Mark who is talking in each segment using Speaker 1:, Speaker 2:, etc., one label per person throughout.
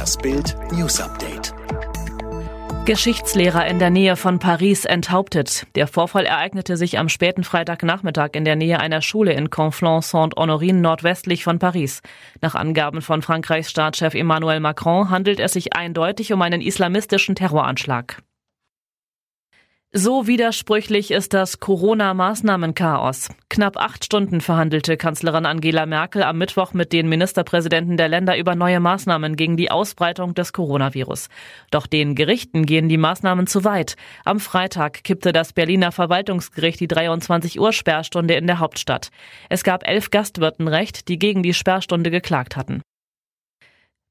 Speaker 1: Das Bild News Update.
Speaker 2: Geschichtslehrer in der Nähe von Paris enthauptet. Der Vorfall ereignete sich am späten Freitagnachmittag in der Nähe einer Schule in Conflans-Saint-Honorin nordwestlich von Paris. Nach Angaben von Frankreichs Staatschef Emmanuel Macron handelt es sich eindeutig um einen islamistischen Terroranschlag. So widersprüchlich ist das Corona-Maßnahmenchaos. Knapp acht Stunden verhandelte Kanzlerin Angela Merkel am Mittwoch mit den Ministerpräsidenten der Länder über neue Maßnahmen gegen die Ausbreitung des Coronavirus. Doch den Gerichten gehen die Maßnahmen zu weit. Am Freitag kippte das Berliner Verwaltungsgericht die 23 Uhr Sperrstunde in der Hauptstadt. Es gab elf Gastwirten Recht, die gegen die Sperrstunde geklagt hatten.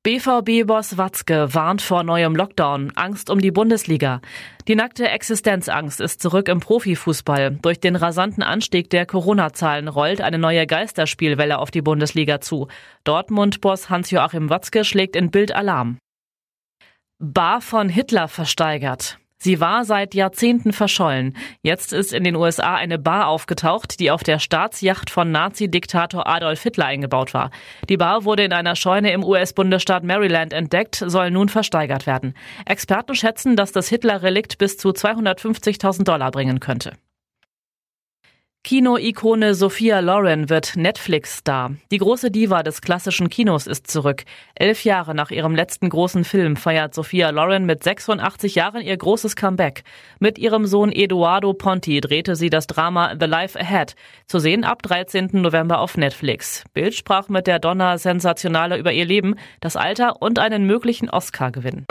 Speaker 2: BVB-Boss Watzke warnt vor neuem Lockdown, Angst um die Bundesliga. Die nackte Existenzangst ist zurück im Profifußball. Durch den rasanten Anstieg der Corona-Zahlen rollt eine neue Geisterspielwelle auf die Bundesliga zu. Dortmund-Boss Hans-Joachim Watzke schlägt in Bild Alarm. Bar von Hitler versteigert. Sie war seit Jahrzehnten verschollen. Jetzt ist in den USA eine Bar aufgetaucht, die auf der Staatsjacht von Nazi-Diktator Adolf Hitler eingebaut war. Die Bar wurde in einer Scheune im US-Bundesstaat Maryland entdeckt, soll nun versteigert werden. Experten schätzen, dass das Hitler-Relikt bis zu 250.000 Dollar bringen könnte. Kino-Ikone Sophia Loren wird Netflix-Star. Die große Diva des klassischen Kinos ist zurück. Elf Jahre nach ihrem letzten großen Film feiert Sophia Loren mit 86 Jahren ihr großes Comeback. Mit ihrem Sohn Eduardo Ponti drehte sie das Drama The Life Ahead. Zu sehen ab 13. November auf Netflix. Bild sprach mit der Donna sensationaler über ihr Leben, das Alter und einen möglichen Oscar-Gewinn.